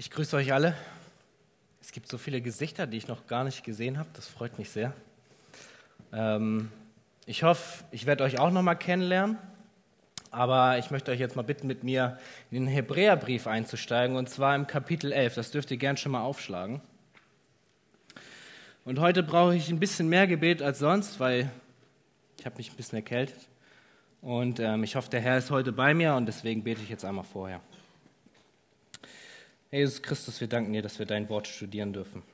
Ich grüße euch alle. Es gibt so viele Gesichter, die ich noch gar nicht gesehen habe. Das freut mich sehr. Ähm, ich hoffe, ich werde euch auch noch mal kennenlernen. Aber ich möchte euch jetzt mal bitten, mit mir in den Hebräerbrief einzusteigen, und zwar im Kapitel 11. Das dürft ihr gern schon mal aufschlagen. Und heute brauche ich ein bisschen mehr Gebet als sonst, weil ich habe mich ein bisschen erkältet. Und ähm, ich hoffe, der Herr ist heute bei mir und deswegen bete ich jetzt einmal vorher. Herr Jesus Christus, wir danken dir, dass wir dein Wort studieren dürfen.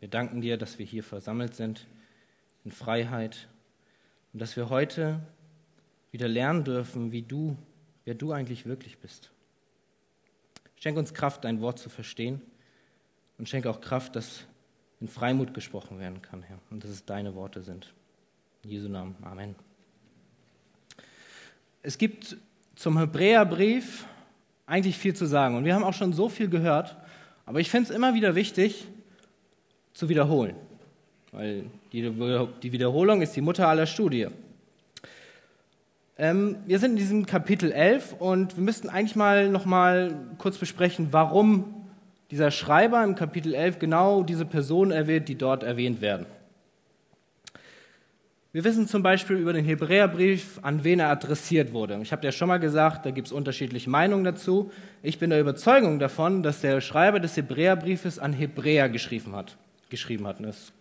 Wir danken dir, dass wir hier versammelt sind in Freiheit und dass wir heute wieder lernen dürfen, wie du, wer du eigentlich wirklich bist. Schenk uns Kraft, dein Wort zu verstehen und schenk auch Kraft, dass in Freimut gesprochen werden kann, Herr, und dass es deine Worte sind. In Jesu Namen. Amen. Es gibt zum Hebräerbrief eigentlich viel zu sagen. Und wir haben auch schon so viel gehört, aber ich finde es immer wieder wichtig zu wiederholen, weil die, Wiederholung ist die Mutter aller Studie. Ähm, wir sind in diesem Kapitel 11 und wir müssten eigentlich mal noch mal kurz besprechen, warum dieser Schreiber im Kapitel 11 genau diese Personen erwähnt, die dort erwähnt werden. Wir wissen zum Beispiel über den Hebräerbrief, an wen er adressiert wurde. Ich habe ja schon mal gesagt, da gibt es unterschiedliche Meinungen dazu. Ich bin der Überzeugung davon, dass der Schreiber des Hebräerbriefes an Hebräer geschrieben hat. Geschrieben hat. Das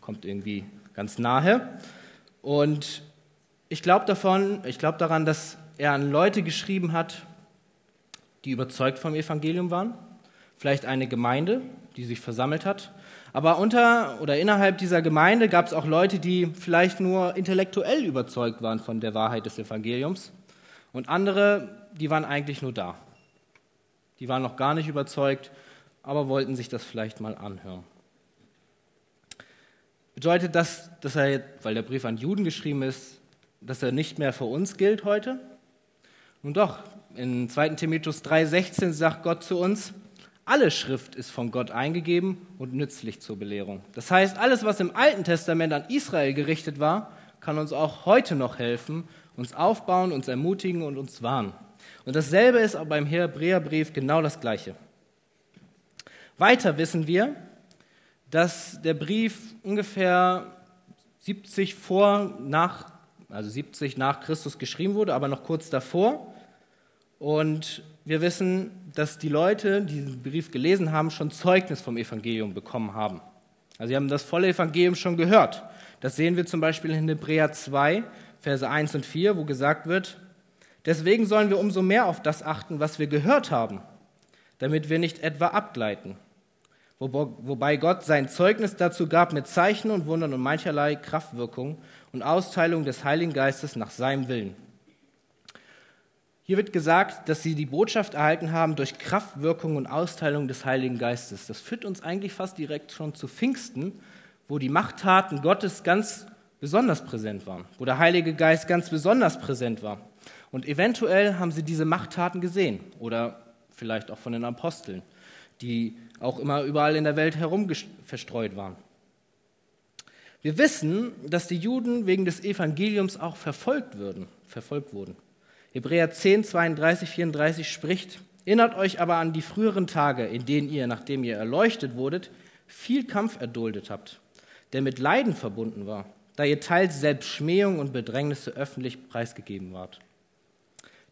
kommt irgendwie ganz nahe. Und ich glaube davon, ich glaube daran, dass er an Leute geschrieben hat, die überzeugt vom Evangelium waren. Vielleicht eine Gemeinde, die sich versammelt hat aber unter oder innerhalb dieser Gemeinde gab es auch Leute, die vielleicht nur intellektuell überzeugt waren von der Wahrheit des Evangeliums. Und andere, die waren eigentlich nur da. Die waren noch gar nicht überzeugt, aber wollten sich das vielleicht mal anhören. Bedeutet das, dass er, weil der Brief an Juden geschrieben ist, dass er nicht mehr für uns gilt heute? Nun doch, in 2. Timotheus 3,16 sagt Gott zu uns, alle Schrift ist von Gott eingegeben und nützlich zur Belehrung. Das heißt, alles, was im Alten Testament an Israel gerichtet war, kann uns auch heute noch helfen, uns aufbauen, uns ermutigen und uns warnen. Und dasselbe ist auch beim Hebräerbrief genau das Gleiche. Weiter wissen wir, dass der Brief ungefähr 70 vor, nach, also 70 nach Christus geschrieben wurde, aber noch kurz davor. Und wir wissen, dass die Leute, die diesen Brief gelesen haben, schon Zeugnis vom Evangelium bekommen haben. Also sie haben das volle Evangelium schon gehört. Das sehen wir zum Beispiel in Hebräer 2, Verse 1 und 4, wo gesagt wird, deswegen sollen wir umso mehr auf das achten, was wir gehört haben, damit wir nicht etwa abgleiten. Wobei Gott sein Zeugnis dazu gab mit Zeichen und Wundern und mancherlei Kraftwirkung und Austeilung des Heiligen Geistes nach seinem Willen hier wird gesagt, dass sie die Botschaft erhalten haben durch Kraftwirkung und Austeilung des Heiligen Geistes. Das führt uns eigentlich fast direkt schon zu Pfingsten, wo die Machttaten Gottes ganz besonders präsent waren, wo der Heilige Geist ganz besonders präsent war. Und eventuell haben sie diese Machttaten gesehen oder vielleicht auch von den Aposteln, die auch immer überall in der Welt herum verstreut waren. Wir wissen, dass die Juden wegen des Evangeliums auch verfolgt, würden, verfolgt wurden. Hebräer 10, 32, 34 spricht, erinnert euch aber an die früheren Tage, in denen ihr, nachdem ihr erleuchtet wurdet, viel Kampf erduldet habt, der mit Leiden verbunden war, da ihr teils selbst Schmähung und Bedrängnisse öffentlich preisgegeben wart.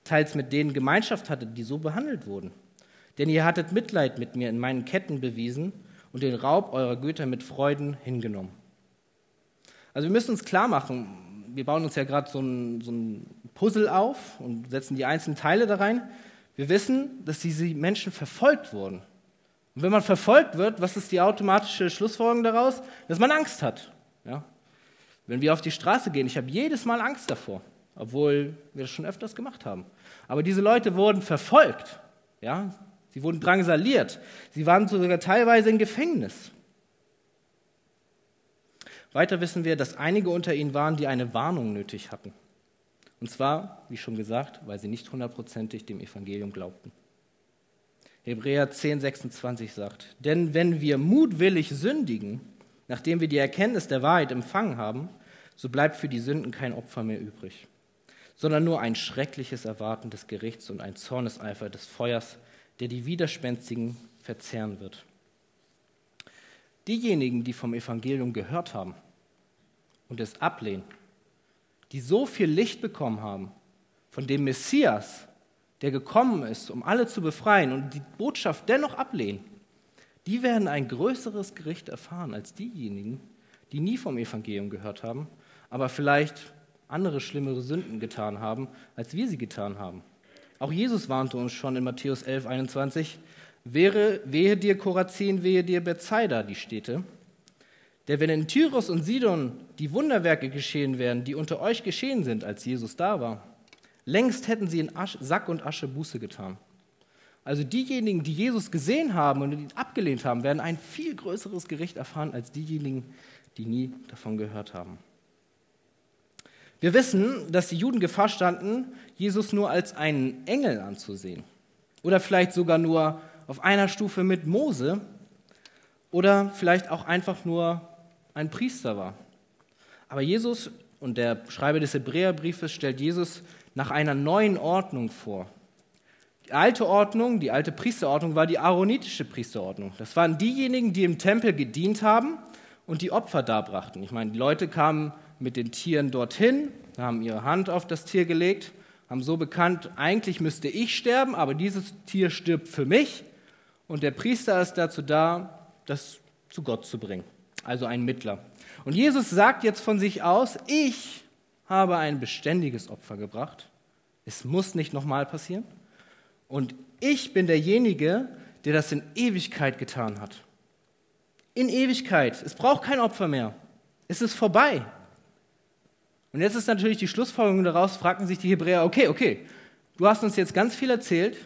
Teils mit denen Gemeinschaft hattet, die so behandelt wurden. Denn ihr hattet Mitleid mit mir in meinen Ketten bewiesen und den Raub eurer Güter mit Freuden hingenommen. Also wir müssen uns klar machen, wir bauen uns ja gerade so ein, so ein Puzzle auf und setzen die einzelnen Teile da rein. Wir wissen, dass diese Menschen verfolgt wurden. Und wenn man verfolgt wird, was ist die automatische Schlussfolgerung daraus? Dass man Angst hat. Ja? Wenn wir auf die Straße gehen, ich habe jedes Mal Angst davor, obwohl wir das schon öfters gemacht haben. Aber diese Leute wurden verfolgt. Ja? Sie wurden drangsaliert. Sie waren sogar teilweise im Gefängnis. Weiter wissen wir, dass einige unter ihnen waren, die eine Warnung nötig hatten. Und zwar, wie schon gesagt, weil sie nicht hundertprozentig dem Evangelium glaubten. Hebräer 10, 26 sagt, denn wenn wir mutwillig sündigen, nachdem wir die Erkenntnis der Wahrheit empfangen haben, so bleibt für die Sünden kein Opfer mehr übrig, sondern nur ein schreckliches Erwarten des Gerichts und ein Zorneseifer des Feuers, der die Widerspenstigen verzehren wird. Diejenigen, die vom Evangelium gehört haben und es ablehnen, die so viel Licht bekommen haben von dem Messias, der gekommen ist, um alle zu befreien und die Botschaft dennoch ablehnen, die werden ein größeres Gericht erfahren als diejenigen, die nie vom Evangelium gehört haben, aber vielleicht andere schlimmere Sünden getan haben, als wir sie getan haben. Auch Jesus warnte uns schon in Matthäus 11, 21, Wäre, wehe dir Korazin, wehe dir Bethsaida, die Städte. Denn wenn in Tyrus und Sidon die Wunderwerke geschehen wären, die unter euch geschehen sind, als Jesus da war, längst hätten sie in Asche, Sack und Asche Buße getan. Also diejenigen, die Jesus gesehen haben und ihn abgelehnt haben, werden ein viel größeres Gericht erfahren als diejenigen, die nie davon gehört haben. Wir wissen, dass die Juden Gefahr standen, Jesus nur als einen Engel anzusehen. Oder vielleicht sogar nur auf einer Stufe mit Mose. Oder vielleicht auch einfach nur ein Priester war. Aber Jesus und der Schreiber des Hebräerbriefes stellt Jesus nach einer neuen Ordnung vor. Die alte Ordnung, die alte Priesterordnung war die aaronitische Priesterordnung. Das waren diejenigen, die im Tempel gedient haben und die Opfer darbrachten. Ich meine, die Leute kamen mit den Tieren dorthin, haben ihre Hand auf das Tier gelegt, haben so bekannt, eigentlich müsste ich sterben, aber dieses Tier stirbt für mich. Und der Priester ist dazu da, das zu Gott zu bringen. Also ein Mittler. Und Jesus sagt jetzt von sich aus, ich habe ein beständiges Opfer gebracht. Es muss nicht nochmal passieren. Und ich bin derjenige, der das in Ewigkeit getan hat. In Ewigkeit. Es braucht kein Opfer mehr. Es ist vorbei. Und jetzt ist natürlich die Schlussfolgerung daraus, fragten sich die Hebräer, okay, okay, du hast uns jetzt ganz viel erzählt,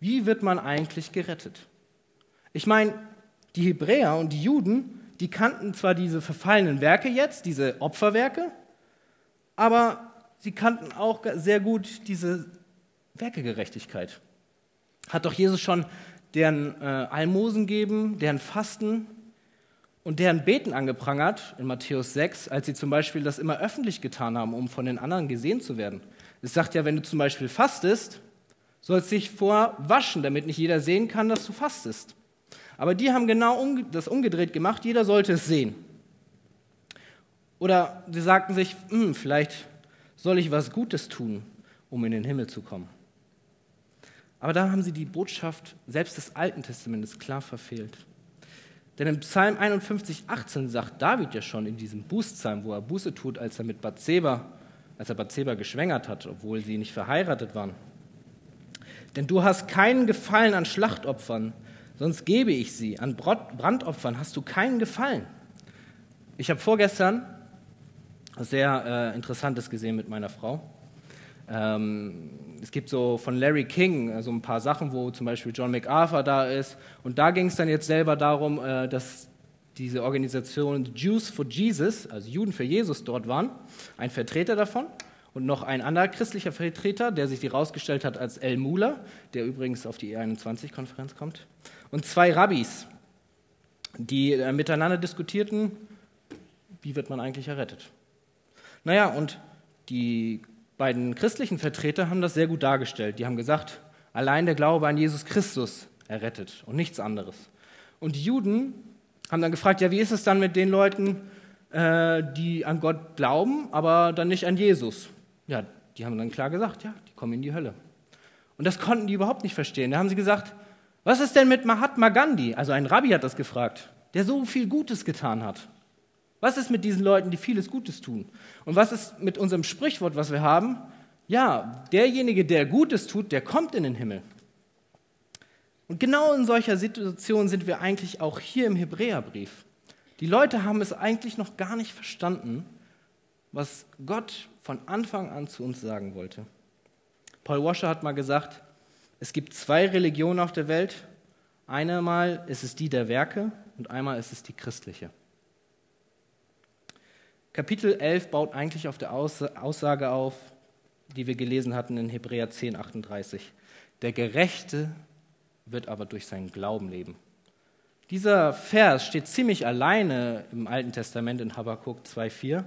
wie wird man eigentlich gerettet? Ich meine, die Hebräer und die Juden, die kannten zwar diese verfallenen Werke jetzt, diese Opferwerke, aber sie kannten auch sehr gut diese Werkegerechtigkeit. Hat doch Jesus schon deren äh, Almosen geben, deren Fasten und deren Beten angeprangert in Matthäus 6, als sie zum Beispiel das immer öffentlich getan haben, um von den anderen gesehen zu werden. Es sagt ja, wenn du zum Beispiel fastest, sollst du dich vorwaschen, damit nicht jeder sehen kann, dass du fastest. Aber die haben genau das umgedreht gemacht, jeder sollte es sehen. Oder sie sagten sich, hm, vielleicht soll ich was Gutes tun, um in den Himmel zu kommen. Aber da haben sie die Botschaft selbst des Alten Testamentes klar verfehlt. Denn im Psalm 51, 18 sagt David ja schon in diesem Bußpsalm, wo er Buße tut, als er mit Bathseba, als er Bathseba geschwängert hat, obwohl sie nicht verheiratet waren. Denn du hast keinen Gefallen an Schlachtopfern, sonst gebe ich sie. An Brandopfern hast du keinen Gefallen. Ich habe vorgestern sehr äh, Interessantes gesehen mit meiner Frau. Ähm, es gibt so von Larry King so also ein paar Sachen, wo zum Beispiel John MacArthur da ist. Und da ging es dann jetzt selber darum, äh, dass diese Organisation Jews for Jesus, also Juden für Jesus, dort waren. Ein Vertreter davon und noch ein anderer christlicher Vertreter, der sich herausgestellt hat als El Mula, der übrigens auf die E21-Konferenz kommt. Und zwei Rabbis, die äh, miteinander diskutierten, wie wird man eigentlich errettet. Naja, und die beiden christlichen Vertreter haben das sehr gut dargestellt. Die haben gesagt, allein der Glaube an Jesus Christus errettet und nichts anderes. Und die Juden haben dann gefragt, ja, wie ist es dann mit den Leuten, äh, die an Gott glauben, aber dann nicht an Jesus? Ja, die haben dann klar gesagt, ja, die kommen in die Hölle. Und das konnten die überhaupt nicht verstehen. Da haben sie gesagt, was ist denn mit Mahatma Gandhi? Also ein Rabbi hat das gefragt, der so viel Gutes getan hat. Was ist mit diesen Leuten, die vieles Gutes tun? Und was ist mit unserem Sprichwort, was wir haben? Ja, derjenige, der Gutes tut, der kommt in den Himmel. Und genau in solcher Situation sind wir eigentlich auch hier im Hebräerbrief. Die Leute haben es eigentlich noch gar nicht verstanden, was Gott von Anfang an zu uns sagen wollte. Paul Washer hat mal gesagt, es gibt zwei Religionen auf der Welt. Einmal ist es die der Werke und einmal ist es die christliche. Kapitel 11 baut eigentlich auf der Aussage auf, die wir gelesen hatten in Hebräer 10, 38. Der Gerechte wird aber durch seinen Glauben leben. Dieser Vers steht ziemlich alleine im Alten Testament in Habakkuk 2,4.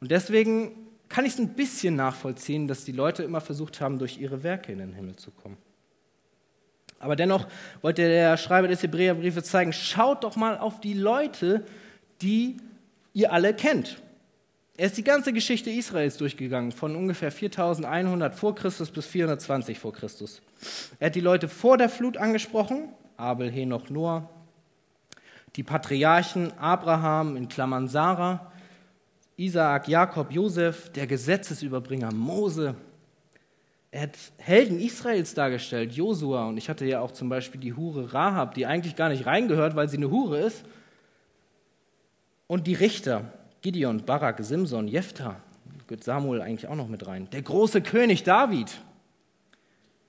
Und deswegen kann ich es ein bisschen nachvollziehen, dass die Leute immer versucht haben, durch ihre Werke in den Himmel zu kommen. Aber dennoch wollte der Schreiber des Hebräerbriefes zeigen, schaut doch mal auf die Leute, die ihr alle kennt. Er ist die ganze Geschichte Israels durchgegangen, von ungefähr 4100 vor Christus bis 420 vor Christus. Er hat die Leute vor der Flut angesprochen, Abel, Henoch, Noah, die Patriarchen Abraham in Klammern Sarah, Isaak, Jakob, Josef, der Gesetzesüberbringer Mose. Er hat Helden Israels dargestellt, Josua. Und ich hatte ja auch zum Beispiel die Hure Rahab, die eigentlich gar nicht reingehört, weil sie eine Hure ist. Und die Richter, Gideon, Barak, Simson, Jephthah, gehört Samuel eigentlich auch noch mit rein. Der große König David.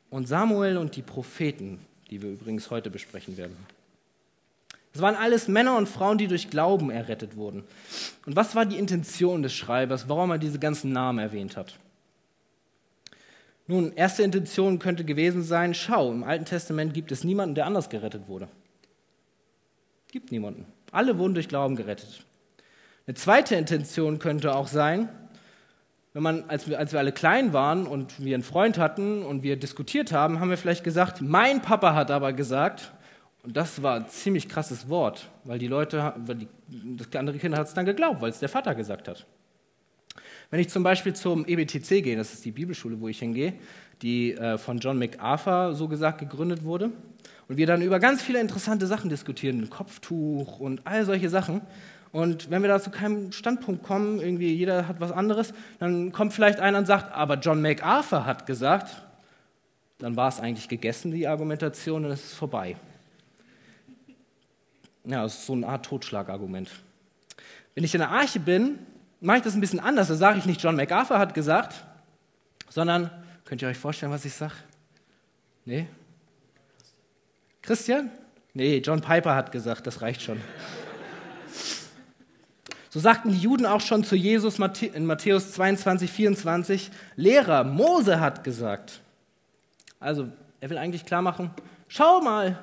Und Samuel und die Propheten, die wir übrigens heute besprechen werden. Es waren alles Männer und Frauen, die durch Glauben errettet wurden. Und was war die Intention des Schreibers, warum er diese ganzen Namen erwähnt hat? Nun, erste Intention könnte gewesen sein, schau, im Alten Testament gibt es niemanden, der anders gerettet wurde. Gibt niemanden. Alle wurden durch Glauben gerettet. Eine zweite Intention könnte auch sein, wenn man, als wir, als wir alle klein waren und wir einen Freund hatten und wir diskutiert haben, haben wir vielleicht gesagt, mein Papa hat aber gesagt, und das war ein ziemlich krasses Wort, weil die Leute, weil die, das andere Kind hat es dann geglaubt, weil es der Vater gesagt hat. Wenn ich zum Beispiel zum EBTC gehe, das ist die Bibelschule, wo ich hingehe, die äh, von John MacArthur so gesagt gegründet wurde, und wir dann über ganz viele interessante Sachen diskutieren, Kopftuch und all solche Sachen. Und wenn wir da zu keinem Standpunkt kommen, irgendwie jeder hat was anderes, dann kommt vielleicht einer und sagt, aber John MacArthur hat gesagt, dann war es eigentlich gegessen, die Argumentation, und es ist vorbei. Ja, das ist so eine Art Totschlagargument. Wenn ich in der Arche bin, mache ich das ein bisschen anders. Da sage ich nicht, John MacArthur hat gesagt, sondern, könnt ihr euch vorstellen, was ich sage? Nee? Christian? Nee, John Piper hat gesagt, das reicht schon. So sagten die Juden auch schon zu Jesus in Matthäus 22, 24, Lehrer, Mose hat gesagt. Also, er will eigentlich klar machen, schau mal,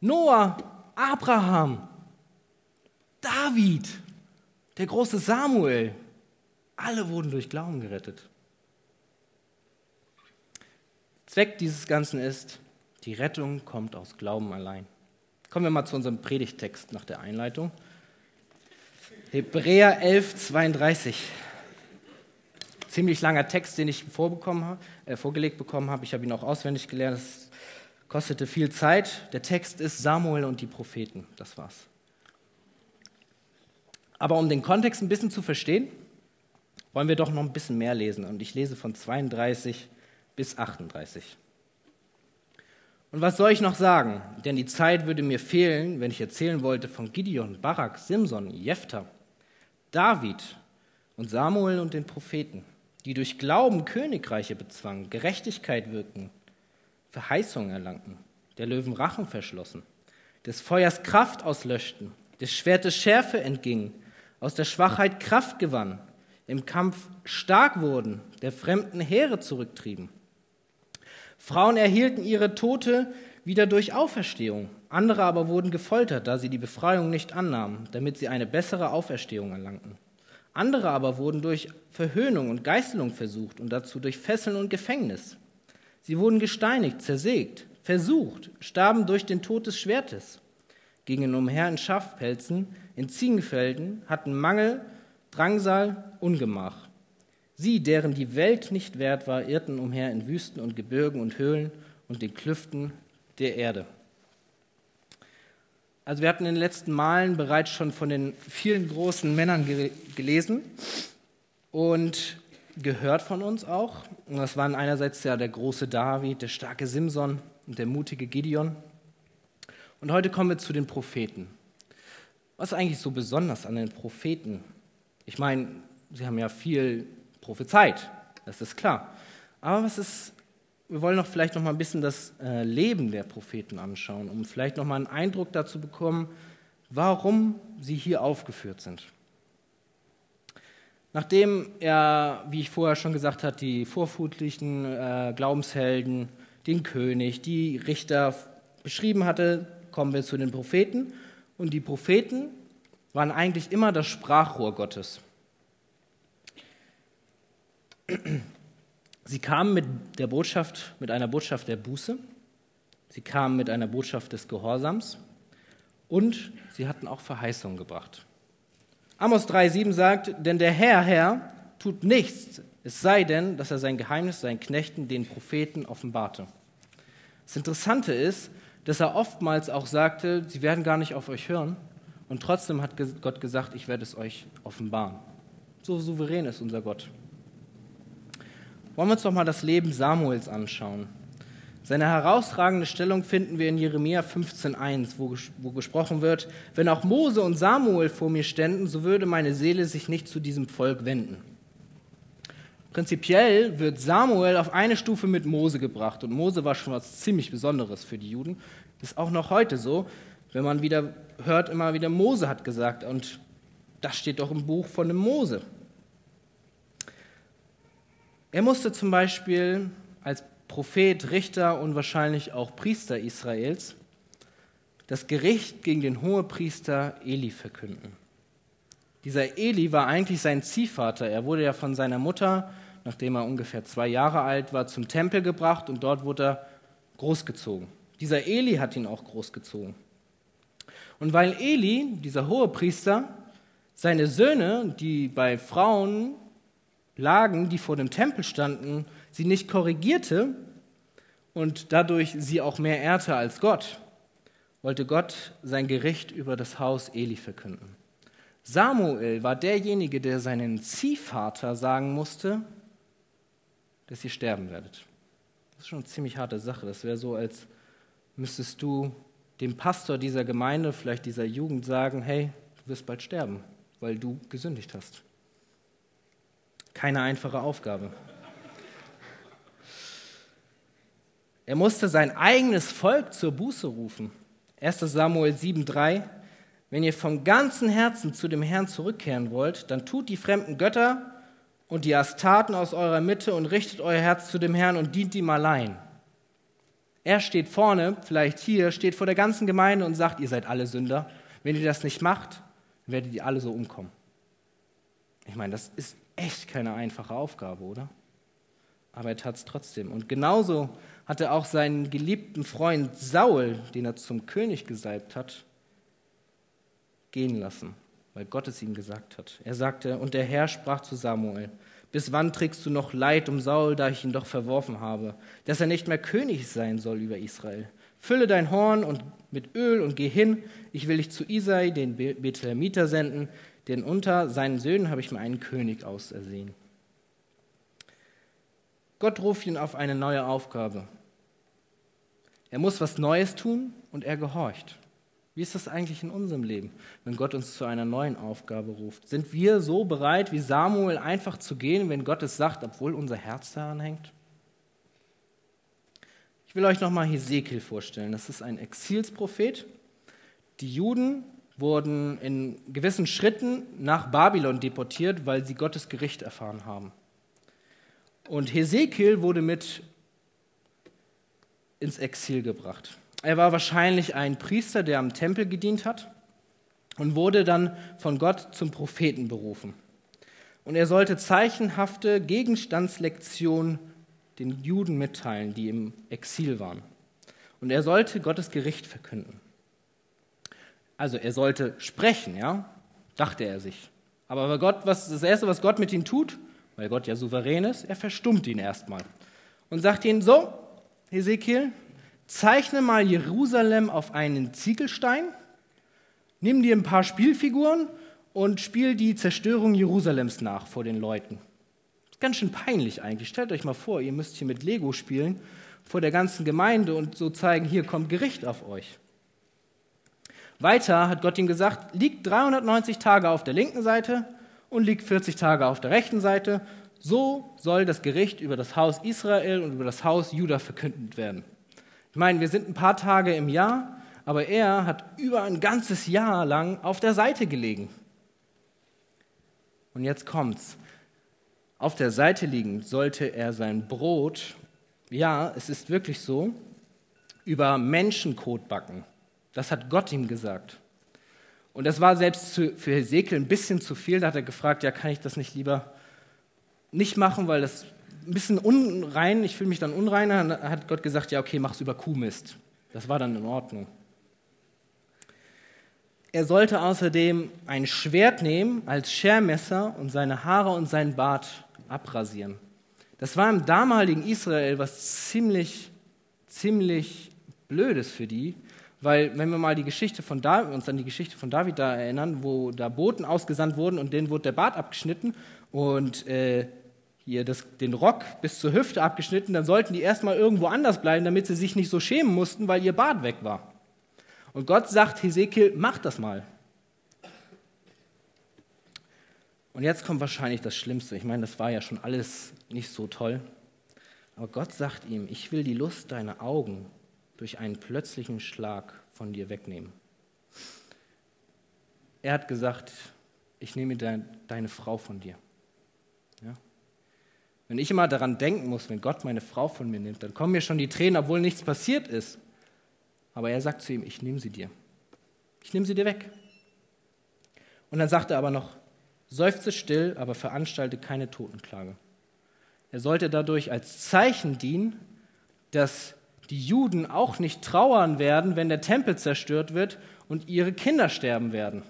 Noah, Abraham, David, der große Samuel, alle wurden durch Glauben gerettet. Zweck dieses Ganzen ist, die Rettung kommt aus Glauben allein. Kommen wir mal zu unserem Predigtext nach der Einleitung. Hebräer 11, 32. Ziemlich langer Text, den ich vorbekommen, äh, vorgelegt bekommen habe. Ich habe ihn auch auswendig gelernt. Das Kostete viel Zeit. Der Text ist Samuel und die Propheten. Das war's. Aber um den Kontext ein bisschen zu verstehen, wollen wir doch noch ein bisschen mehr lesen. Und ich lese von 32 bis 38. Und was soll ich noch sagen? Denn die Zeit würde mir fehlen, wenn ich erzählen wollte von Gideon, Barak, Simson, Jephthah, David und Samuel und den Propheten, die durch Glauben Königreiche bezwangen, Gerechtigkeit wirken, Verheißungen erlangten, der Löwen Rachen verschlossen, des Feuers Kraft auslöschten, des Schwertes Schärfe entgingen, aus der Schwachheit Kraft gewannen, im Kampf stark wurden, der fremden Heere zurücktrieben. Frauen erhielten ihre Tote wieder durch Auferstehung, andere aber wurden gefoltert, da sie die Befreiung nicht annahmen, damit sie eine bessere Auferstehung erlangten. Andere aber wurden durch Verhöhnung und Geißelung versucht und dazu durch Fesseln und Gefängnis. Sie wurden gesteinigt, zersägt, versucht, starben durch den Tod des Schwertes, gingen umher in Schafpelzen, in Ziegenfelden, hatten Mangel, Drangsal, Ungemach. Sie, deren die Welt nicht wert war, irrten umher in Wüsten und Gebirgen und Höhlen und den Klüften der Erde. Also wir hatten in den letzten Malen bereits schon von den vielen großen Männern gelesen und gehört von uns auch. Und das waren einerseits ja der große David, der starke Simson und der mutige Gideon. Und heute kommen wir zu den Propheten. Was ist eigentlich so besonders an den Propheten? Ich meine, sie haben ja viel prophezeit, das ist klar. Aber was ist, wir wollen noch vielleicht noch mal ein bisschen das äh, Leben der Propheten anschauen, um vielleicht noch mal einen Eindruck dazu bekommen, warum sie hier aufgeführt sind. Nachdem er, wie ich vorher schon gesagt habe, die vorfutlichen äh, Glaubenshelden, den König, die Richter beschrieben hatte, kommen wir zu den Propheten. Und die Propheten waren eigentlich immer das Sprachrohr Gottes. Sie kamen mit der Botschaft, mit einer Botschaft der Buße, sie kamen mit einer Botschaft des Gehorsams und sie hatten auch Verheißungen gebracht. Amos 3,7 sagt: Denn der Herr, Herr, tut nichts, es sei denn, dass er sein Geheimnis seinen Knechten, den Propheten, offenbarte. Das Interessante ist, dass er oftmals auch sagte, sie werden gar nicht auf euch hören. Und trotzdem hat Gott gesagt, ich werde es euch offenbaren. So souverän ist unser Gott. Wollen wir uns doch mal das Leben Samuels anschauen. Seine herausragende Stellung finden wir in Jeremia 15,1, wo, wo gesprochen wird: Wenn auch Mose und Samuel vor mir ständen, so würde meine Seele sich nicht zu diesem Volk wenden. Prinzipiell wird Samuel auf eine Stufe mit Mose gebracht. Und Mose war schon was ziemlich Besonderes für die Juden. Ist auch noch heute so, wenn man wieder hört, immer wieder Mose hat gesagt. Und das steht doch im Buch von dem Mose. Er musste zum Beispiel als Prophet, Richter und wahrscheinlich auch Priester Israels das Gericht gegen den Hohepriester Eli verkünden. Dieser Eli war eigentlich sein Ziehvater. Er wurde ja von seiner Mutter nachdem er ungefähr zwei Jahre alt war, zum Tempel gebracht und dort wurde er großgezogen. Dieser Eli hat ihn auch großgezogen. Und weil Eli, dieser hohe Priester, seine Söhne, die bei Frauen lagen, die vor dem Tempel standen, sie nicht korrigierte und dadurch sie auch mehr ehrte als Gott, wollte Gott sein Gericht über das Haus Eli verkünden. Samuel war derjenige, der seinen Ziehvater sagen musste, dass ihr sterben werdet. Das ist schon eine ziemlich harte Sache. Das wäre so, als müsstest du dem Pastor dieser Gemeinde, vielleicht dieser Jugend sagen, hey, du wirst bald sterben, weil du gesündigt hast. Keine einfache Aufgabe. Er musste sein eigenes Volk zur Buße rufen. 1 Samuel 7,3 Wenn ihr vom ganzen Herzen zu dem Herrn zurückkehren wollt, dann tut die fremden Götter, und die Astaten aus eurer Mitte und richtet euer Herz zu dem Herrn und dient ihm allein. Er steht vorne, vielleicht hier, steht vor der ganzen Gemeinde und sagt, ihr seid alle Sünder. Wenn ihr das nicht macht, werdet ihr alle so umkommen. Ich meine, das ist echt keine einfache Aufgabe, oder? Aber er tat es trotzdem. Und genauso hat er auch seinen geliebten Freund Saul, den er zum König gesalbt hat, gehen lassen weil Gott es ihm gesagt hat. Er sagte, und der Herr sprach zu Samuel, bis wann trägst du noch Leid um Saul, da ich ihn doch verworfen habe, dass er nicht mehr König sein soll über Israel? Fülle dein Horn und mit Öl und geh hin, ich will dich zu Isai, den Bethlehemiter, senden, denn unter seinen Söhnen habe ich mir einen König ausersehen. Gott ruft ihn auf eine neue Aufgabe. Er muss was Neues tun und er gehorcht. Wie ist das eigentlich in unserem Leben, wenn Gott uns zu einer neuen Aufgabe ruft? Sind wir so bereit, wie Samuel einfach zu gehen, wenn Gott es sagt, obwohl unser Herz daran hängt? Ich will euch nochmal Hesekiel vorstellen. Das ist ein Exilsprophet. Die Juden wurden in gewissen Schritten nach Babylon deportiert, weil sie Gottes Gericht erfahren haben. Und Hesekiel wurde mit ins Exil gebracht. Er war wahrscheinlich ein Priester, der am Tempel gedient hat und wurde dann von Gott zum Propheten berufen. Und er sollte zeichenhafte Gegenstandslektionen den Juden mitteilen, die im Exil waren. Und er sollte Gottes Gericht verkünden. Also er sollte sprechen, ja, dachte er sich. Aber Gott, was, das Erste, was Gott mit ihm tut, weil Gott ja souverän ist, er verstummt ihn erstmal und sagt ihm so, Ezekiel, zeichne mal Jerusalem auf einen Ziegelstein, nimm dir ein paar Spielfiguren und spiel die Zerstörung Jerusalems nach vor den Leuten. Ist ganz schön peinlich eigentlich. Stellt euch mal vor, ihr müsst hier mit Lego spielen vor der ganzen Gemeinde und so zeigen, hier kommt Gericht auf euch. Weiter hat Gott ihm gesagt, liegt 390 Tage auf der linken Seite und liegt 40 Tage auf der rechten Seite. So soll das Gericht über das Haus Israel und über das Haus Juda verkündet werden. Ich meine, wir sind ein paar Tage im Jahr, aber er hat über ein ganzes Jahr lang auf der Seite gelegen. Und jetzt kommt's. Auf der Seite liegend sollte er sein Brot, ja, es ist wirklich so, über Menschenkot backen. Das hat Gott ihm gesagt. Und das war selbst für Hesekiel ein bisschen zu viel. Da hat er gefragt, ja, kann ich das nicht lieber nicht machen, weil das ein bisschen unrein, ich fühle mich dann unreiner, dann hat Gott gesagt, ja, okay, mach's über Kuhmist. Das war dann in Ordnung. Er sollte außerdem ein Schwert nehmen als Schermesser und seine Haare und seinen Bart abrasieren. Das war im damaligen Israel was ziemlich, ziemlich Blödes für die, weil wenn wir mal die Geschichte von David, uns an die Geschichte von David da erinnern, wo da Boten ausgesandt wurden und denen wurde der Bart abgeschnitten und äh, hier das, den Rock bis zur Hüfte abgeschnitten, dann sollten die erstmal irgendwo anders bleiben, damit sie sich nicht so schämen mussten, weil ihr Bart weg war. Und Gott sagt Hesekiel, mach das mal. Und jetzt kommt wahrscheinlich das Schlimmste. Ich meine, das war ja schon alles nicht so toll. Aber Gott sagt ihm, ich will die Lust deiner Augen durch einen plötzlichen Schlag von dir wegnehmen. Er hat gesagt, ich nehme deine Frau von dir. Ja? Wenn ich immer daran denken muss, wenn Gott meine Frau von mir nimmt, dann kommen mir schon die Tränen, obwohl nichts passiert ist. Aber er sagt zu ihm, ich nehme sie dir. Ich nehme sie dir weg. Und dann sagt er aber noch, seufze still, aber veranstalte keine Totenklage. Er sollte dadurch als Zeichen dienen, dass die Juden auch nicht trauern werden, wenn der Tempel zerstört wird und ihre Kinder sterben werden.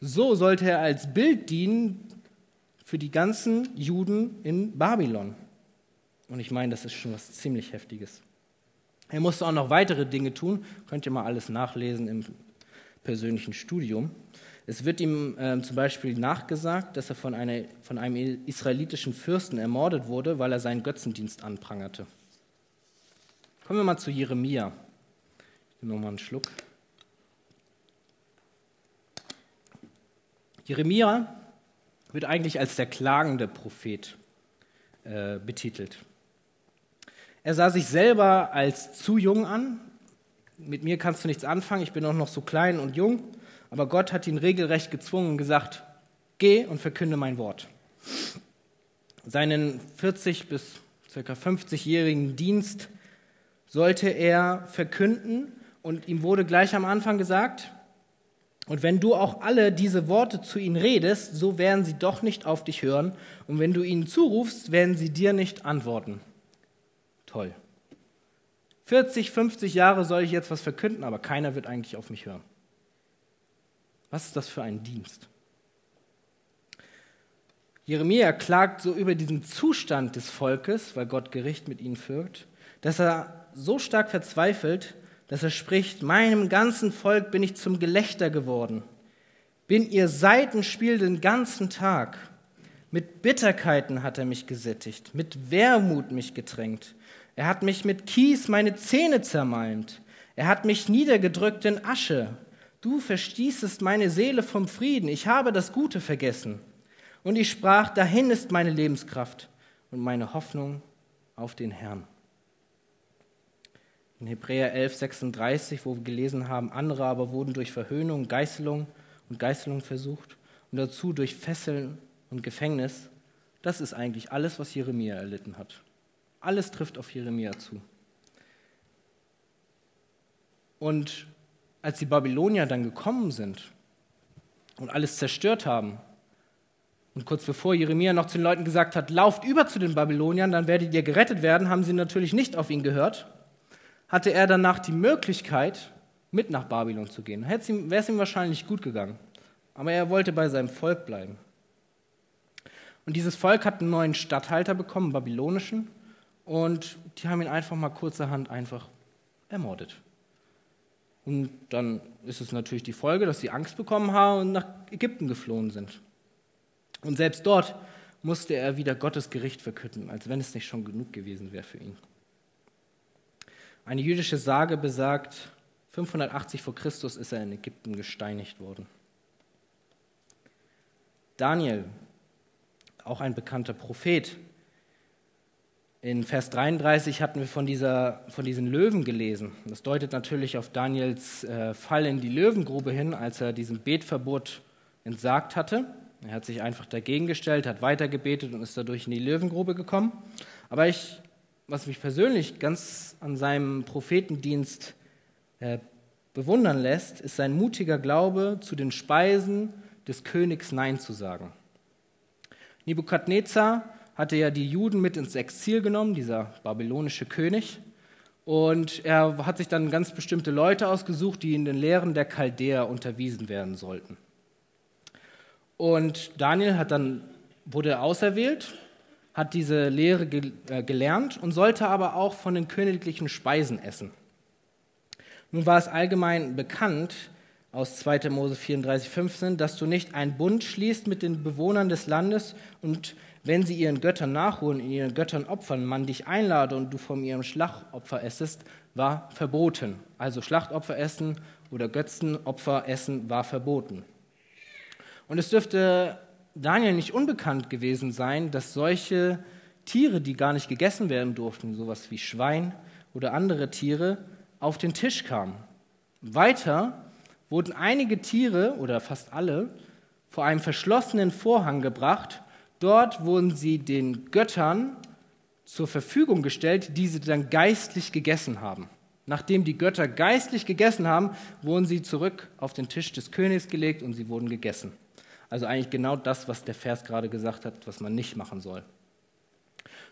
So sollte er als Bild dienen für die ganzen Juden in Babylon. Und ich meine, das ist schon was ziemlich Heftiges. Er musste auch noch weitere Dinge tun, könnt ihr mal alles nachlesen im persönlichen Studium. Es wird ihm äh, zum Beispiel nachgesagt, dass er von, einer, von einem israelitischen Fürsten ermordet wurde, weil er seinen Götzendienst anprangerte. Kommen wir mal zu Jeremia. Ich nehme nochmal einen Schluck. Jeremia wird eigentlich als der klagende Prophet äh, betitelt. Er sah sich selber als zu jung an. Mit mir kannst du nichts anfangen, ich bin auch noch so klein und jung. Aber Gott hat ihn regelrecht gezwungen und gesagt, geh und verkünde mein Wort. Seinen 40 bis ca. 50-jährigen Dienst sollte er verkünden und ihm wurde gleich am Anfang gesagt, und wenn du auch alle diese Worte zu ihnen redest, so werden sie doch nicht auf dich hören. Und wenn du ihnen zurufst, werden sie dir nicht antworten. Toll. 40, 50 Jahre soll ich jetzt was verkünden, aber keiner wird eigentlich auf mich hören. Was ist das für ein Dienst? Jeremia klagt so über diesen Zustand des Volkes, weil Gott Gericht mit ihnen führt, dass er so stark verzweifelt, dass er spricht, meinem ganzen Volk bin ich zum Gelächter geworden, bin ihr Seitenspiel den ganzen Tag. Mit Bitterkeiten hat er mich gesättigt, mit Wermut mich getränkt. Er hat mich mit Kies meine Zähne zermalmt. Er hat mich niedergedrückt in Asche. Du verstießest meine Seele vom Frieden. Ich habe das Gute vergessen. Und ich sprach, dahin ist meine Lebenskraft und meine Hoffnung auf den Herrn. In Hebräer 11, 36, wo wir gelesen haben, andere aber wurden durch Verhöhnung, Geißelung und Geißelung versucht und dazu durch Fesseln und Gefängnis. Das ist eigentlich alles, was Jeremia erlitten hat. Alles trifft auf Jeremia zu. Und als die Babylonier dann gekommen sind und alles zerstört haben, und kurz bevor Jeremia noch zu den Leuten gesagt hat, lauft über zu den Babyloniern, dann werdet ihr gerettet werden, haben sie natürlich nicht auf ihn gehört hatte er danach die Möglichkeit, mit nach Babylon zu gehen. Wäre es ihm wahrscheinlich gut gegangen. Aber er wollte bei seinem Volk bleiben. Und dieses Volk hat einen neuen Statthalter bekommen, einen babylonischen, und die haben ihn einfach mal kurzerhand einfach ermordet. Und dann ist es natürlich die Folge, dass sie Angst bekommen haben und nach Ägypten geflohen sind. Und selbst dort musste er wieder Gottes Gericht verkünden, als wenn es nicht schon genug gewesen wäre für ihn. Eine jüdische Sage besagt, 580 vor Christus ist er in Ägypten gesteinigt worden. Daniel, auch ein bekannter Prophet. In Vers 33 hatten wir von, dieser, von diesen Löwen gelesen. Das deutet natürlich auf Daniels äh, Fall in die Löwengrube hin, als er diesem Betverbot entsagt hatte. Er hat sich einfach dagegen gestellt, hat weitergebetet und ist dadurch in die Löwengrube gekommen. Aber ich was mich persönlich ganz an seinem Prophetendienst äh, bewundern lässt, ist sein mutiger Glaube, zu den Speisen des Königs Nein zu sagen. Nebukadnezar hatte ja die Juden mit ins Exil genommen, dieser babylonische König. Und er hat sich dann ganz bestimmte Leute ausgesucht, die in den Lehren der Chaldäer unterwiesen werden sollten. Und Daniel hat dann, wurde auserwählt, hat diese Lehre ge äh, gelernt und sollte aber auch von den königlichen Speisen essen. Nun war es allgemein bekannt aus 2. Mose 34, 15, dass du nicht einen Bund schließt mit den Bewohnern des Landes und wenn sie ihren Göttern nachholen, in ihren Göttern opfern, man dich einlade und du von ihrem Schlachtopfer essest, war verboten. Also Schlachtopfer essen oder Götzenopfer essen war verboten. Und es dürfte Daniel nicht unbekannt gewesen sein, dass solche Tiere, die gar nicht gegessen werden durften, sowas wie Schwein oder andere Tiere, auf den Tisch kamen. Weiter wurden einige Tiere oder fast alle vor einem verschlossenen Vorhang gebracht Dort wurden sie den Göttern zur Verfügung gestellt, die sie dann geistlich gegessen haben. Nachdem die Götter geistlich gegessen haben, wurden sie zurück auf den Tisch des Königs gelegt und sie wurden gegessen. Also eigentlich genau das, was der Vers gerade gesagt hat, was man nicht machen soll.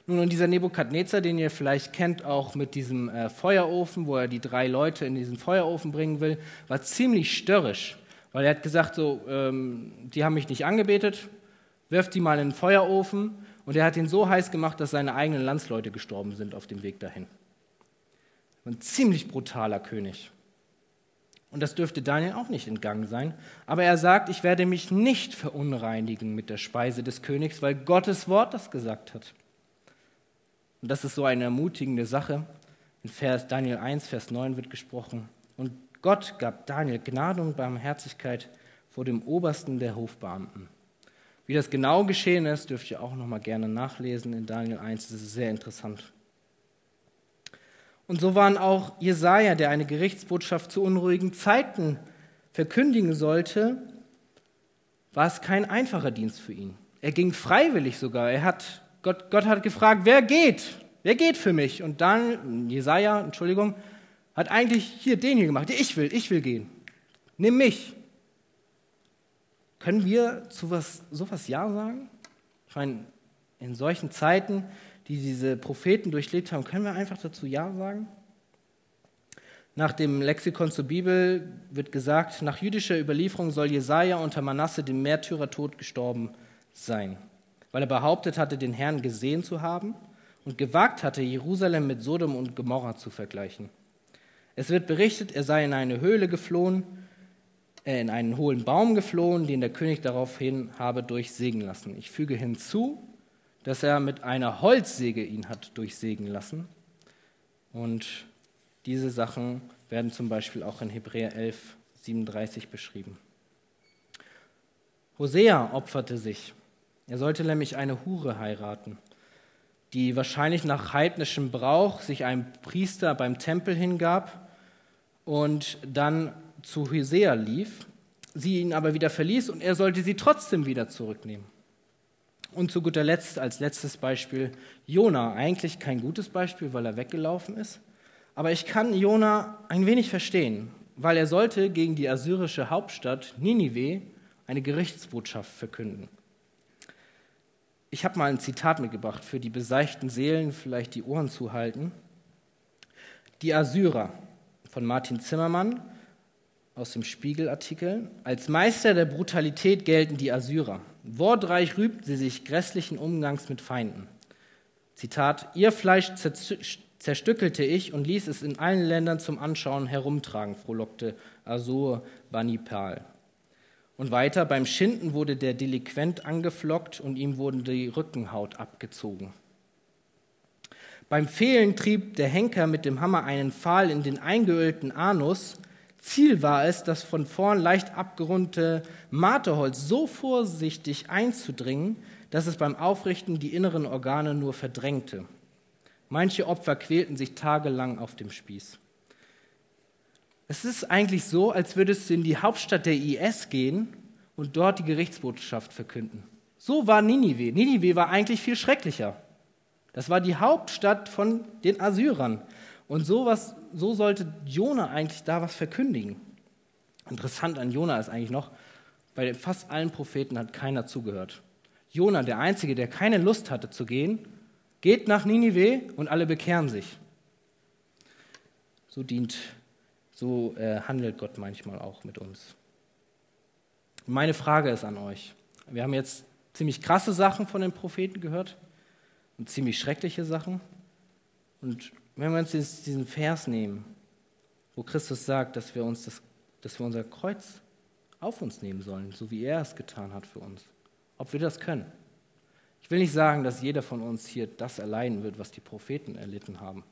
Nun, und dieser Nebukadnezar, den ihr vielleicht kennt, auch mit diesem äh, Feuerofen, wo er die drei Leute in diesen Feuerofen bringen will, war ziemlich störrisch, weil er hat gesagt, so, ähm, die haben mich nicht angebetet, wirft die mal in den Feuerofen und er hat ihn so heiß gemacht, dass seine eigenen Landsleute gestorben sind auf dem Weg dahin. Ein ziemlich brutaler König. Und das dürfte Daniel auch nicht entgangen sein. Aber er sagt, ich werde mich nicht verunreinigen mit der Speise des Königs, weil Gottes Wort das gesagt hat. Und das ist so eine ermutigende Sache. In Vers Daniel 1, Vers 9 wird gesprochen. Und Gott gab Daniel Gnade und Barmherzigkeit vor dem Obersten der Hofbeamten. Wie das genau geschehen ist, dürft ihr auch noch mal gerne nachlesen in Daniel 1. Das ist sehr interessant. Und so waren auch Jesaja, der eine Gerichtsbotschaft zu unruhigen Zeiten verkündigen sollte, war es kein einfacher Dienst für ihn. Er ging freiwillig sogar. Er hat, Gott, Gott hat gefragt, wer geht? Wer geht für mich? Und dann, Jesaja, Entschuldigung, hat eigentlich hier den hier gemacht. Ich will, ich will gehen. Nimm mich. Können wir zu was, sowas Ja sagen? Ich meine, in solchen Zeiten, die diese Propheten durchlebt haben, können wir einfach dazu Ja sagen? Nach dem Lexikon zur Bibel wird gesagt, nach jüdischer Überlieferung soll Jesaja unter Manasse dem Märtyrertod gestorben sein, weil er behauptet hatte, den Herrn gesehen zu haben und gewagt hatte, Jerusalem mit Sodom und Gomorra zu vergleichen. Es wird berichtet, er sei in eine Höhle geflohen äh, in einen hohlen Baum geflohen, den der König daraufhin habe durchsägen lassen. Ich füge hinzu, dass er mit einer Holzsäge ihn hat durchsägen lassen. Und diese Sachen werden zum Beispiel auch in Hebräer 11, 37 beschrieben. Hosea opferte sich. Er sollte nämlich eine Hure heiraten, die wahrscheinlich nach heidnischem Brauch sich einem Priester beim Tempel hingab und dann zu Hosea lief, sie ihn aber wieder verließ und er sollte sie trotzdem wieder zurücknehmen. Und zu guter Letzt als letztes Beispiel Jona. Eigentlich kein gutes Beispiel, weil er weggelaufen ist. Aber ich kann Jona ein wenig verstehen, weil er sollte gegen die assyrische Hauptstadt Ninive eine Gerichtsbotschaft verkünden. Ich habe mal ein Zitat mitgebracht für die beseichten Seelen, vielleicht die Ohren zuhalten. Die Assyrer von Martin Zimmermann aus dem Spiegelartikel. Als Meister der Brutalität gelten die Assyrer. Wortreich rühmten sie sich grässlichen Umgangs mit Feinden. Zitat: Ihr Fleisch zerstückelte ich und ließ es in allen Ländern zum Anschauen herumtragen, frohlockte Asur Banipal. Und weiter: Beim Schinden wurde der Delinquent angeflockt und ihm wurde die Rückenhaut abgezogen. Beim Fehlen trieb der Henker mit dem Hammer einen Pfahl in den eingeölten Anus Ziel war es, das von vorn leicht abgerundete Marterholz so vorsichtig einzudringen, dass es beim Aufrichten die inneren Organe nur verdrängte. Manche Opfer quälten sich tagelang auf dem Spieß. Es ist eigentlich so, als würdest du in die Hauptstadt der IS gehen und dort die Gerichtsbotschaft verkünden. So war Ninive. Ninive war eigentlich viel schrecklicher. Das war die Hauptstadt von den Assyrern. Und sowas, so sollte Jona eigentlich da was verkündigen. Interessant an Jona ist eigentlich noch, bei fast allen Propheten hat keiner zugehört. Jona, der Einzige, der keine Lust hatte zu gehen, geht nach Ninive und alle bekehren sich. so dient, so äh, handelt Gott manchmal auch mit uns. Meine Frage ist an euch. Wir haben jetzt ziemlich krasse Sachen von den Propheten gehört und ziemlich schreckliche Sachen. Und wenn wir uns diesen Vers nehmen, wo Christus sagt, dass wir uns das, dass wir unser Kreuz auf uns nehmen sollen, so wie er es getan hat für uns, ob wir das können. Ich will nicht sagen, dass jeder von uns hier das erleiden wird, was die Propheten erlitten haben.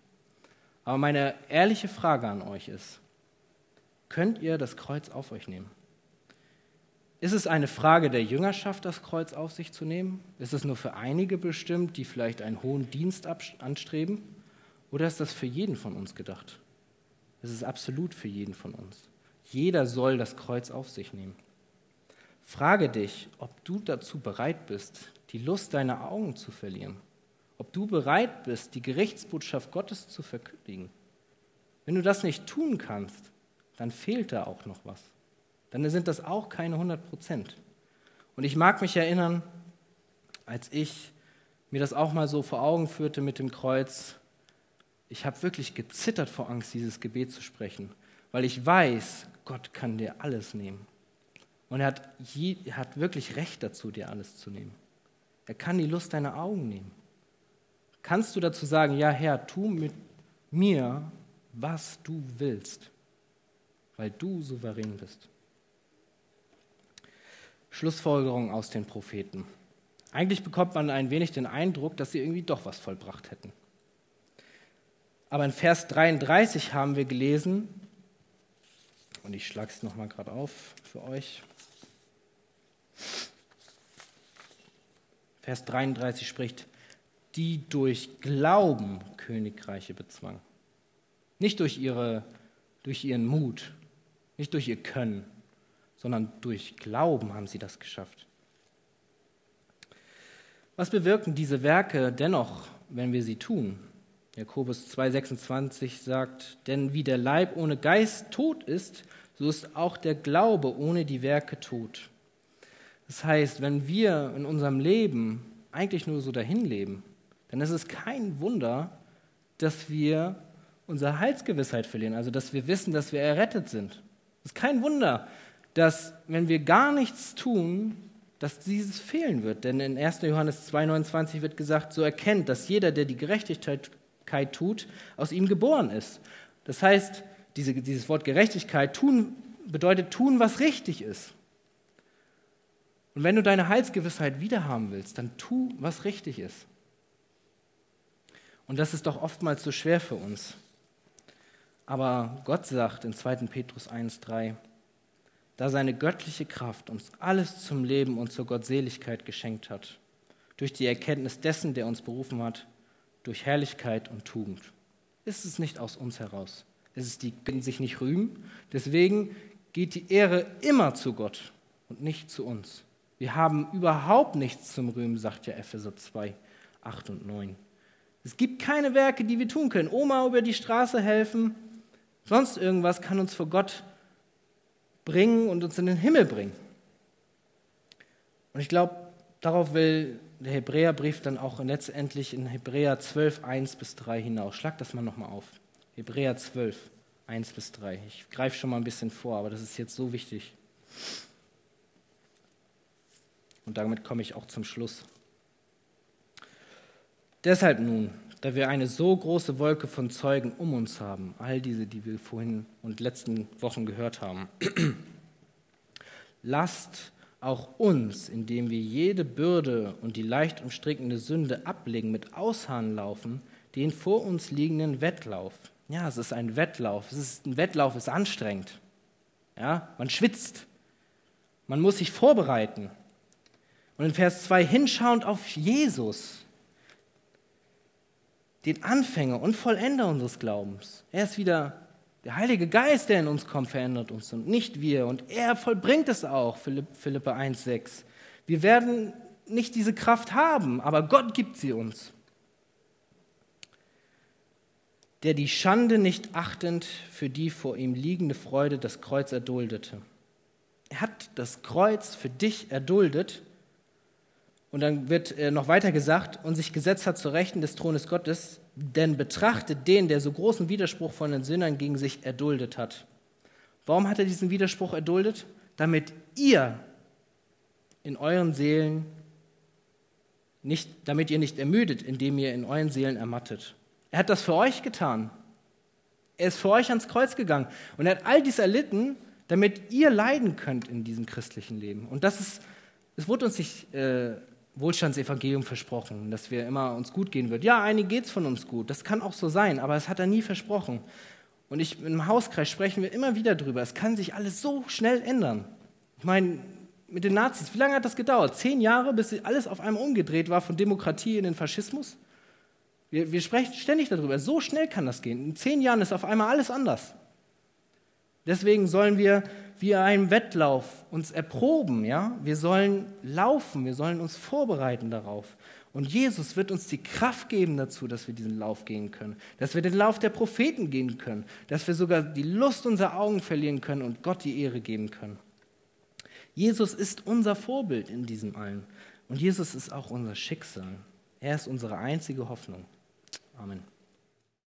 Aber meine ehrliche Frage an euch ist, könnt ihr das Kreuz auf euch nehmen? Ist es eine Frage der Jüngerschaft, das Kreuz auf sich zu nehmen? Ist es nur für einige bestimmt, die vielleicht einen hohen Dienst anstreben? Oder ist das für jeden von uns gedacht? Es ist absolut für jeden von uns. Jeder soll das Kreuz auf sich nehmen. Frage dich, ob du dazu bereit bist, die Lust deiner Augen zu verlieren. Ob du bereit bist, die Gerichtsbotschaft Gottes zu verkündigen. Wenn du das nicht tun kannst, dann fehlt da auch noch was. Dann sind das auch keine 100 Prozent. Und ich mag mich erinnern, als ich mir das auch mal so vor Augen führte mit dem Kreuz, ich habe wirklich gezittert vor Angst, dieses Gebet zu sprechen, weil ich weiß, Gott kann dir alles nehmen. Und er hat, je, er hat wirklich Recht dazu, dir alles zu nehmen. Er kann die Lust deiner Augen nehmen. Kannst du dazu sagen, ja Herr, tu mit mir, was du willst, weil du souverän bist. Schlussfolgerung aus den Propheten. Eigentlich bekommt man ein wenig den Eindruck, dass sie irgendwie doch was vollbracht hätten. Aber in Vers 33 haben wir gelesen, und ich schlage es nochmal gerade auf für euch. Vers 33 spricht, die durch Glauben Königreiche bezwang. Nicht durch, ihre, durch ihren Mut, nicht durch ihr Können, sondern durch Glauben haben sie das geschafft. Was bewirken diese Werke dennoch, wenn wir sie tun? Jakobus 2,26 sagt, denn wie der Leib ohne Geist tot ist, so ist auch der Glaube ohne die Werke tot. Das heißt, wenn wir in unserem Leben eigentlich nur so dahin leben, dann ist es kein Wunder, dass wir unsere Heilsgewissheit verlieren, also dass wir wissen, dass wir errettet sind. Es ist kein Wunder, dass wenn wir gar nichts tun, dass dieses fehlen wird. Denn in 1. Johannes 2,29 wird gesagt, so erkennt, dass jeder, der die Gerechtigkeit tut, aus ihm geboren ist. Das heißt, diese, dieses Wort Gerechtigkeit tun, bedeutet tun, was richtig ist. Und wenn du deine Heilsgewissheit wiederhaben willst, dann tu, was richtig ist. Und das ist doch oftmals so schwer für uns. Aber Gott sagt in 2. Petrus 1,3, da seine göttliche Kraft uns alles zum Leben und zur Gottseligkeit geschenkt hat, durch die Erkenntnis dessen, der uns berufen hat, durch Herrlichkeit und Tugend. Ist es nicht aus uns heraus? Ist es die, können sich nicht rühmen? Deswegen geht die Ehre immer zu Gott und nicht zu uns. Wir haben überhaupt nichts zum Rühmen, sagt ja Epheser 2, 8 und 9. Es gibt keine Werke, die wir tun können. Oma über die Straße helfen, sonst irgendwas kann uns vor Gott bringen und uns in den Himmel bringen. Und ich glaube, darauf will der Hebräerbrief dann auch letztendlich in Hebräer 12, 1 bis 3 hinaus. Schlag das mal nochmal auf. Hebräer 12, 1 bis 3. Ich greife schon mal ein bisschen vor, aber das ist jetzt so wichtig. Und damit komme ich auch zum Schluss. Deshalb nun, da wir eine so große Wolke von Zeugen um uns haben, all diese, die wir vorhin und letzten Wochen gehört haben, lasst auch uns, indem wir jede Bürde und die leicht umstrickende Sünde ablegen, mit Ausharren laufen, den vor uns liegenden Wettlauf. Ja, es ist ein Wettlauf. Es ist, ein Wettlauf ist anstrengend. Ja, man schwitzt. Man muss sich vorbereiten. Und in Vers 2 hinschauend auf Jesus, den Anfänger und Vollender unseres Glaubens. Er ist wieder der Heilige Geist, der in uns kommt, verändert uns und nicht wir. Und er vollbringt es auch, Philippe 1,6. Wir werden nicht diese Kraft haben, aber Gott gibt sie uns. Der die Schande nicht achtend für die vor ihm liegende Freude das Kreuz erduldete. Er hat das Kreuz für dich erduldet. Und dann wird noch weiter gesagt, und sich gesetzt hat zur Rechten des Thrones Gottes, denn betrachtet den, der so großen Widerspruch von den Sündern gegen sich erduldet hat. Warum hat er diesen Widerspruch erduldet? Damit ihr in euren Seelen nicht, damit ihr nicht ermüdet, indem ihr in euren Seelen ermattet. Er hat das für euch getan. Er ist für euch ans Kreuz gegangen und er hat all dies erlitten, damit ihr leiden könnt in diesem christlichen Leben. Und das ist, es wurde uns nicht äh, Wohlstandsevangelium versprochen, dass wir immer uns gut gehen wird. Ja, einigen geht es von uns gut, das kann auch so sein, aber es hat er nie versprochen. Und ich, im Hauskreis sprechen wir immer wieder drüber. Es kann sich alles so schnell ändern. Ich meine, mit den Nazis, wie lange hat das gedauert? Zehn Jahre, bis alles auf einmal umgedreht war von Demokratie in den Faschismus? Wir, wir sprechen ständig darüber. So schnell kann das gehen. In zehn Jahren ist auf einmal alles anders. Deswegen sollen wir wie einen Wettlauf uns erproben, ja? Wir sollen laufen, wir sollen uns vorbereiten darauf. Und Jesus wird uns die Kraft geben dazu, dass wir diesen Lauf gehen können, dass wir den Lauf der Propheten gehen können, dass wir sogar die Lust unserer Augen verlieren können und Gott die Ehre geben können. Jesus ist unser Vorbild in diesem allen und Jesus ist auch unser Schicksal. Er ist unsere einzige Hoffnung. Amen.